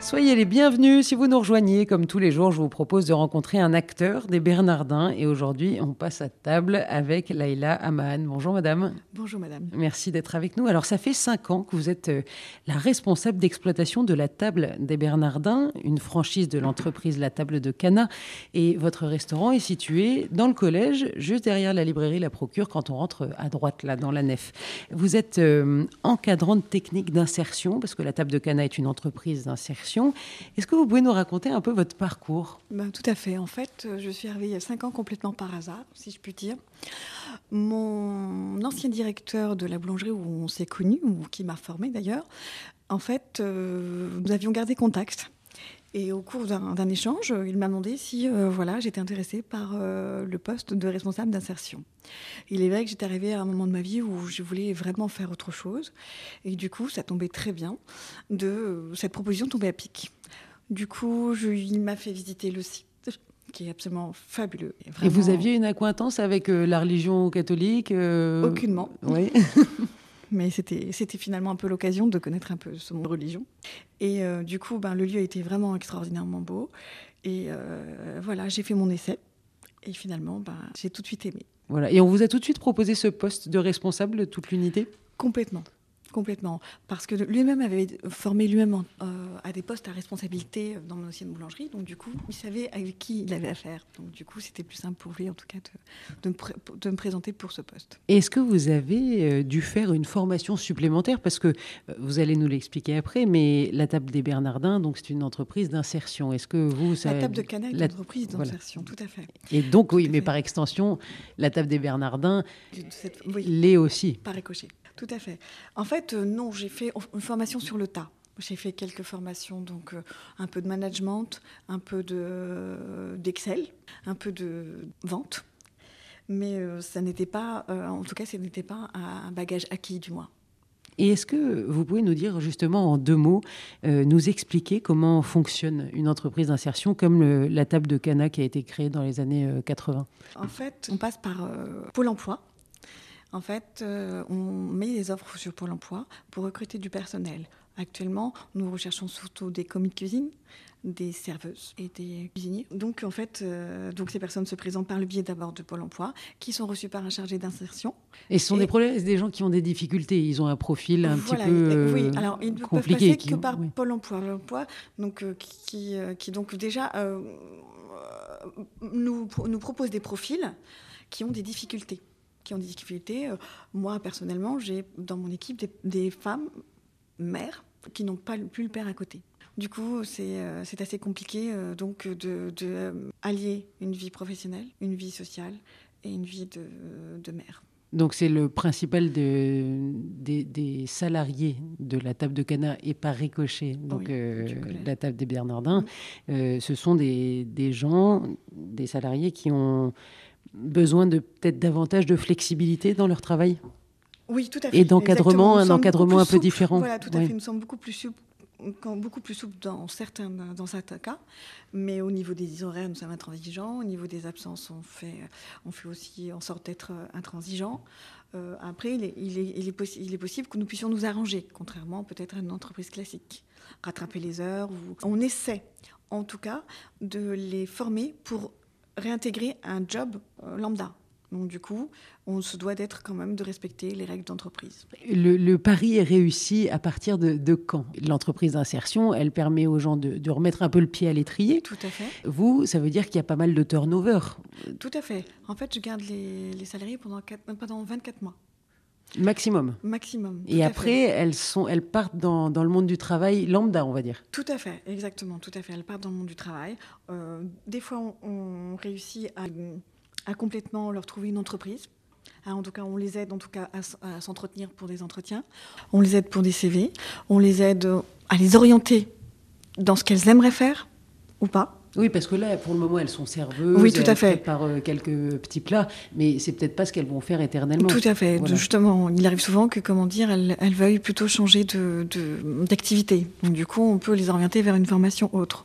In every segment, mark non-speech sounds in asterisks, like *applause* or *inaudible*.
Soyez les bienvenus. Si vous nous rejoignez, comme tous les jours, je vous propose de rencontrer un acteur des Bernardins. Et aujourd'hui, on passe à table avec Laïla Aman. Bonjour madame. Bonjour madame. Merci d'être avec nous. Alors, ça fait cinq ans que vous êtes euh, la responsable d'exploitation de la table des Bernardins, une franchise de l'entreprise La Table de Cana. Et votre restaurant est situé dans le collège, juste derrière la librairie La Procure, quand on rentre à droite, là, dans la nef. Vous êtes euh, encadrante technique d'insertion, parce que la Table de Cana est une entreprise d'insertion. Est-ce que vous pouvez nous raconter un peu votre parcours? Ben, Tout à fait. En fait, euh, je suis arrivée il y a cinq ans complètement par hasard, si je puis dire. Mon ancien directeur de la boulangerie où on s'est connus, ou qui m'a formé d'ailleurs, en fait, euh, nous avions gardé contact. Et au cours d'un échange, il m'a demandé si euh, voilà, j'étais intéressée par euh, le poste de responsable d'insertion. Il est vrai que j'étais arrivée à un moment de ma vie où je voulais vraiment faire autre chose. Et du coup, ça tombait très bien. De, cette proposition tombait à pic. Du coup, je, il m'a fait visiter le site qui est absolument fabuleux. Et vous aviez une acquaintance avec euh, la religion catholique Aucunement. Oui. *laughs* mais c'était finalement un peu l'occasion de connaître un peu ce monde de religion. Et euh, du coup, ben, le lieu était vraiment extraordinairement beau. Et euh, voilà, j'ai fait mon essai. Et finalement, ben, j'ai tout de suite aimé. Voilà. Et on vous a tout de suite proposé ce poste de responsable de toute l'unité? Complètement. Complètement. Parce que lui-même avait formé lui-même euh, à des postes à responsabilité dans mon ancienne boulangerie. Donc, du coup, il savait avec qui il avait affaire. Donc, du coup, c'était plus simple pour lui, en tout cas, de, de, me, présenter pour ce poste. Est-ce que vous avez euh, dû faire une formation supplémentaire? Parce que euh, vous allez nous l'expliquer après, mais la table des Bernardins, donc c'est une entreprise d'insertion. Est-ce que vous. Ça... La table de Cana est une entreprise d'insertion, tout à fait. Et donc, oui, mais par extension, la table des Bernardins l'est aussi. Par ricochet. Tout à fait. En fait, euh, non, j'ai fait une formation sur le tas. J'ai fait quelques formations, donc euh, un peu de management, un peu d'Excel, un peu de vente. Mais euh, ça n'était pas, en tout cas, ce n'était pas un bagage acquis du moins. Et est-ce que vous pouvez nous dire justement en deux mots, nous expliquer comment fonctionne une entreprise d'insertion comme la table de Cana qui a été créée dans les années 80 En fait, on passe par Pôle Emploi en fait, euh, on met des offres sur Pôle emploi pour recruter du personnel. Actuellement, nous recherchons surtout des commis de cuisine, des serveuses et des cuisiniers. Donc, en fait, euh, donc ces personnes se présentent par le biais d'abord de Pôle emploi, qui sont reçues par un chargé d'insertion. Et ce sont des problèmes, des gens qui ont des difficultés. Ils ont un profil un petit peu oui, alors ils ne peuvent passer que par Pôle emploi. L'emploi, donc euh, qui, qui donc déjà nous, nous propose des profils qui ont des difficultés qui ont des difficultés. Euh, moi, personnellement, j'ai dans mon équipe des, femmes mères qui n'ont pas plus le père à côté. Du coup, c'est euh, assez compliqué euh, donc de, allier une vie professionnelle, une vie sociale et une vie de, mère. Donc c'est le principal de, des, salariés de la table de Cana et par ricochet, donc la table des Bernardins. ce sont des, des, gens, des salariés qui ont besoin de peut-être davantage de flexibilité dans leur travail Oui, tout à fait. Et d'encadrement, un encadrement un peu différent. Voilà, tout à fait. Nous sommes beaucoup plus souples beaucoup plus souple dans certains, dans certains cas, mais au niveau des horaires, nous sommes intransigeants. Au niveau des absences, on fait, on fait aussi en sorte d'être intransigeants. Euh, après, il est, il, est, il, est il est, possible que nous puissions nous arranger, contrairement peut-être à une entreprise classique. Rattraper les heures. On essaie, en tout cas, de les former pour réintégrer un job euh, lambda. Donc du coup, on se doit d'être quand même de respecter les règles d'entreprise. Le, pari est réussi à partir de, quand? L'entreprise d'insertion, elle permet aux gens de, remettre un peu le pied à l'étrier. Tout à fait. Vous, ça veut dire qu'il y a pas mal de turnover. Tout à fait. En fait, je garde les, salariés pendant, 4, pendant 24 mois. Maximum. Maximum. Et après, elles, sont, elles partent dans, dans, le monde du travail lambda, on va dire. Tout à fait, exactement, tout à fait. Elles partent dans le monde du travail. Euh, des fois, on, réussit à, à, complètement leur trouver une entreprise. Ah, en tout cas, on les aide en tout cas à, s'entretenir pour des entretiens. On les aide pour des CV. On les aide à les orienter dans ce qu'elles aimeraient faire ou pas. Oui, parce que là, pour le moment, elles sont serveuses. Oui, tout à fait. Par euh, quelques petits plats, mais c'est peut-être pas ce qu'elles vont faire éternellement. Tout à fait. Justement, il arrive souvent que, comment dire, elles, veuillent plutôt changer d'activité. De, Donc, du coup, on peut les orienter vers une formation autre.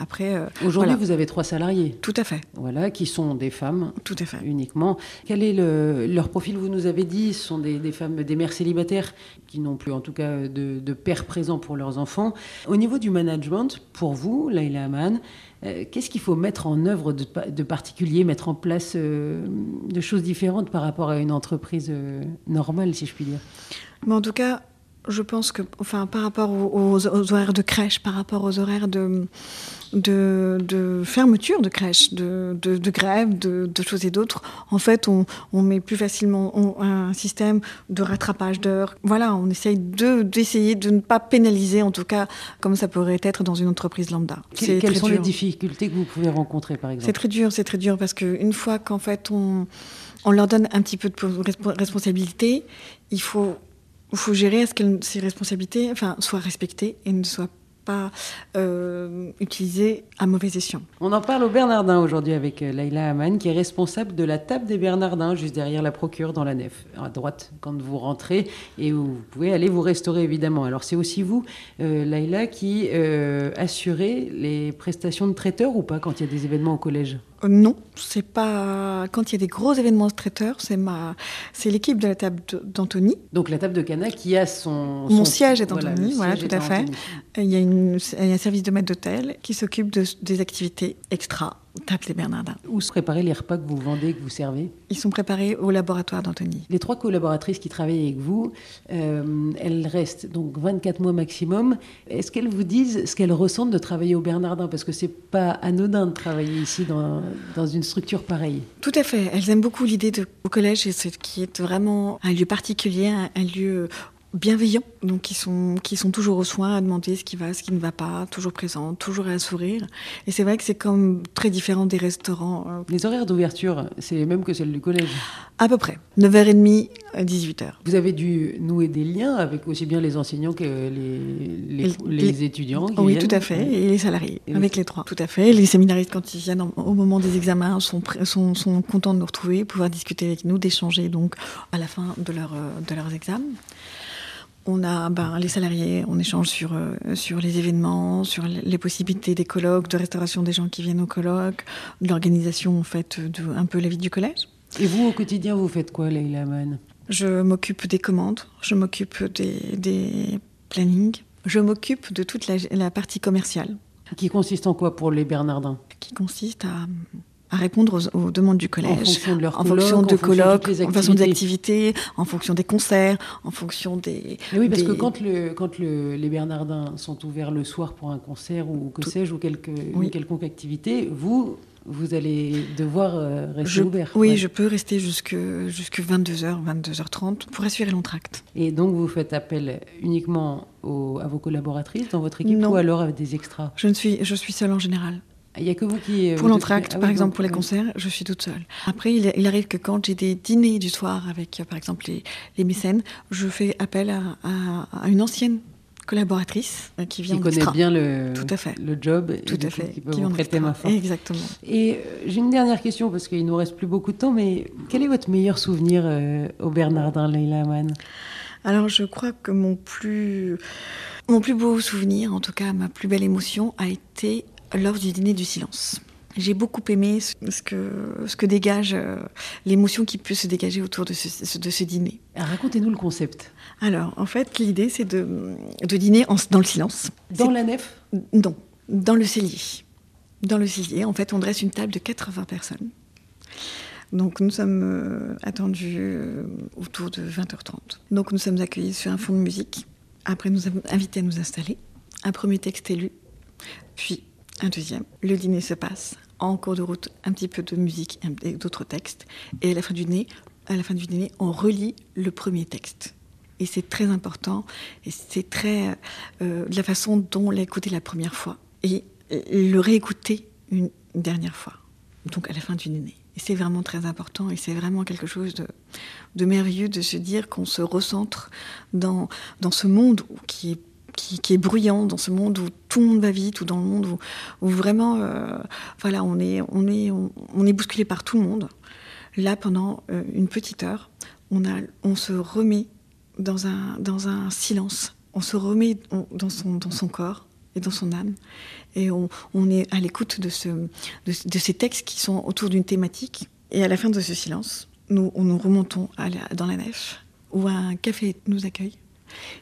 Après, euh, Aujourd'hui, voilà. vous avez trois salariés. Tout à fait. Voilà, qui sont des femmes. Tout à fait. Uniquement. Quel est le, leur profil? Vous nous avez dit, ce sont des, des, femmes, des mères célibataires qui n'ont plus, en tout cas, de, de père présent pour leurs enfants. Au niveau du management, pour vous, Laila Aman, euh, qu'est-ce qu'il faut mettre en œuvre de, de, particulier, mettre en place euh, de choses différentes par rapport à une entreprise euh, normale, si je puis dire? Mais en tout cas, je pense que, enfin, par rapport aux, aux, aux, horaires de crèche, par rapport aux horaires de, de, de fermeture de crèche, de, de, de grève, de, choses et d'autres, en fait, on, on, met plus facilement on, un système de rattrapage d'heures. Voilà, on essaye d'essayer de, ne pas pénaliser, en tout cas, comme ça pourrait être dans une entreprise lambda. Que, quelles sont dur. les difficultés que vous pouvez rencontrer, par exemple C'est très dur, c'est très dur, parce qu'une fois qu'en fait, on, on leur donne un petit peu de responsabilité, il faut il faut gérer à ce que ces responsabilités soient respectées et ne soient pas euh, utilisées à mauvais escient. On en parle au Bernardin aujourd'hui avec Laila Aman, qui est responsable de la table des Bernardins, juste derrière la procure dans la nef, à droite, quand vous rentrez, et où vous pouvez aller vous restaurer évidemment. Alors c'est aussi vous, euh, qui euh, assurez les prestations de traiteur ou pas quand il y a des événements au collège? Non, c'est pas quand il y a des gros événements traiteurs, c'est ma, c'est l'équipe de la table d'Anthony. Donc la table de Cana qui a son, mon son... siège est Anthony, voilà, voilà tout à fait. Il y, a une, il y a un service de maître d'hôtel qui s'occupe de, des activités extra Table des Bernardins. Où se préparez les repas que vous vendez, que vous servez? Ils sont préparés au laboratoire d'Anthony. Les trois collaboratrices qui travaillent avec vous, euh, elles restent donc 24 mois maximum. Est-ce qu'elles vous disent ce qu'elles ressentent de travailler au Bernardin Parce que c'est pas anodin de travailler ici dans, dans une structure pareille. Tout à fait. Elles aiment beaucoup l'idée de au collège, qui est vraiment un lieu particulier, un, un lieu bienveillants, donc qui sont, qui sont toujours aux soins à demander ce qui va, ce qui ne va pas, toujours présents, toujours à un sourire. Et c'est vrai que c'est comme très différent des restaurants. euh, Les horaires d'ouverture, c'est les mêmes que celles du collège À peu près. 9h30, 18h. Vous avez dû nouer des liens avec aussi bien les enseignants que les, les, les, les étudiants qui Oui, viennent. tout à fait. Et les salariés, Et avec les trois. Tout à fait. Les séminaristes, quand ils viennent en- au moment des examens, sont, sont, sont contents de nous retrouver, pouvoir discuter avec nous, d'échanger donc à la fin de, leur, euh, de leurs examens. On a ben, les salariés, on échange sur, euh, sur les événements, sur les possibilités des colloques, de restauration des gens qui viennent au colloque, de l'organisation en fait, de un peu la vie du collège. Et vous, au quotidien, vous faites quoi, Leïla Aman Je m'occupe des commandes, je m'occupe des, des plannings, je m'occupe de toute la, la partie commerciale. Qui consiste en quoi pour les Bernardins? Qui consiste à, à répondre aux, aux demandes du collège. En fonction de leur colloque, en de fonction de colloques, en fonction des activités. en fonction des concerts, en fonction des. Mais oui, parce des- que quand, le, quand le- les Bernardins sont ouverts le soir pour un concert ou que sais-je, ou quelque, Oui. une quelconque activité, vous, vous allez devoir euh, rester je, ouvert. oui, Ouais. je peux rester jusque, jusque 22h, 22h30 pour assurer l'entracte. Et donc, vous faites appel uniquement aux- à vos collaboratrices dans votre équipe Non. ou alors avec des extras? Je, ne suis, je suis seule en général. Il n'y a que vous qui. euh, Pour l'entracte, ah par oui, exemple, donc, pour les oui. concerts, je suis toute seule. Après, il, il arrive que quand j'ai des dîners du soir avec, euh, par exemple, les, les mécènes, je fais appel à, à- à une ancienne collaboratrice euh, qui vient Qui connaît extra. bien le, Tout à fait. le job Tout à fait. qui peut qui vous prêter main forte. Exactement. Et euh, j'ai une dernière question parce qu'il nous reste plus beaucoup de temps, mais quel est votre meilleur souvenir euh, au Bernardin, Leïla Aman Alors, je crois que mon plus, mon plus beau souvenir, en tout cas ma plus belle émotion, a été lors du dîner du silence. J'ai beaucoup aimé ce que, ce que dégage euh, l'émotion qui peut se dégager autour de ce, de ce dîner. Racontez-nous le concept. Alors, en fait, l'idée, c'est de, de dîner en- dans le silence. Dans la nef? Non, dans le cellier. Dans le cellier, en fait, on dresse une table de 80 personnes. Donc, nous sommes euh, attendus euh, autour de 20h30. Donc, nous sommes accueillis sur un fond de musique. Après, nous sommes invités à nous installer. Un premier texte est lu, puis un deuxième. Le dîner se passe. En cours de route, un petit peu de musique et d'autres textes. Et à la fin du dîner, à la fin du dîner, on relit le premier texte. Et c'est très important. Et c'est très euh, de la façon dont on l'a écouté la première fois et euh, le réécouter une dernière fois. Donc à la fin du dîner. Et c'est vraiment très important et c'est vraiment quelque chose de, de merveilleux de se dire qu'on se recentre dans, dans ce monde qui est qui, est bruyant dans ce monde où tout le monde va vite, ou dans le monde où, vraiment, euh, voilà, on est, on, est, on, est bousculé par tout le monde. Là, pendant euh, une petite heure, on, a, on se remet dans un, dans un silence. On se remet dans son, dans son corps et dans son âme. Et on, est à l'écoute de, ce, de, ces textes qui sont autour d'une thématique. Et à la fin de ce silence, nous, nous remontons dans la nef, où un café nous accueille,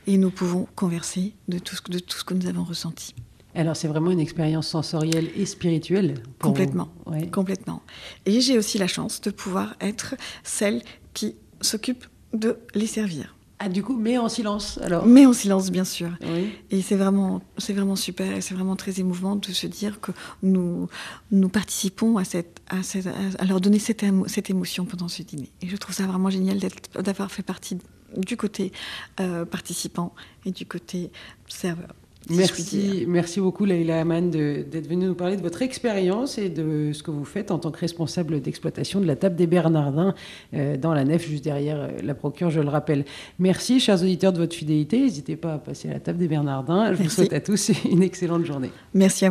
et nous pouvons converser de tout ce, de tout ce que nous avons ressenti. Alors c'est vraiment une expérience sensorielle et spirituelle. complètement, complètement. Et j'ai aussi la chance de pouvoir être celle qui s'occupe de les servir. Ah, du coup, mais en silence, alors Mais en silence, bien sûr. Et c'est vraiment, c'est vraiment super et c'est vraiment très émouvant de se dire que nous, nous participons à, cette, à, cette, à leur donner cette, cette émotion pendant ce dîner. Et je trouve ça vraiment génial d'avoir fait partie du côté euh, participant et du côté serveur merci, merci beaucoup Leïla Aman d'être venue nous parler de votre expérience et de ce que vous faites en tant que responsable d'exploitation de la table des Bernardins euh, dans la nef, juste derrière euh, la procure, je le rappelle. Merci, chers auditeurs, de votre fidélité. N'hésitez pas à passer à la table des Bernardins. Je vous souhaite à tous une excellente journée. Merci à vous.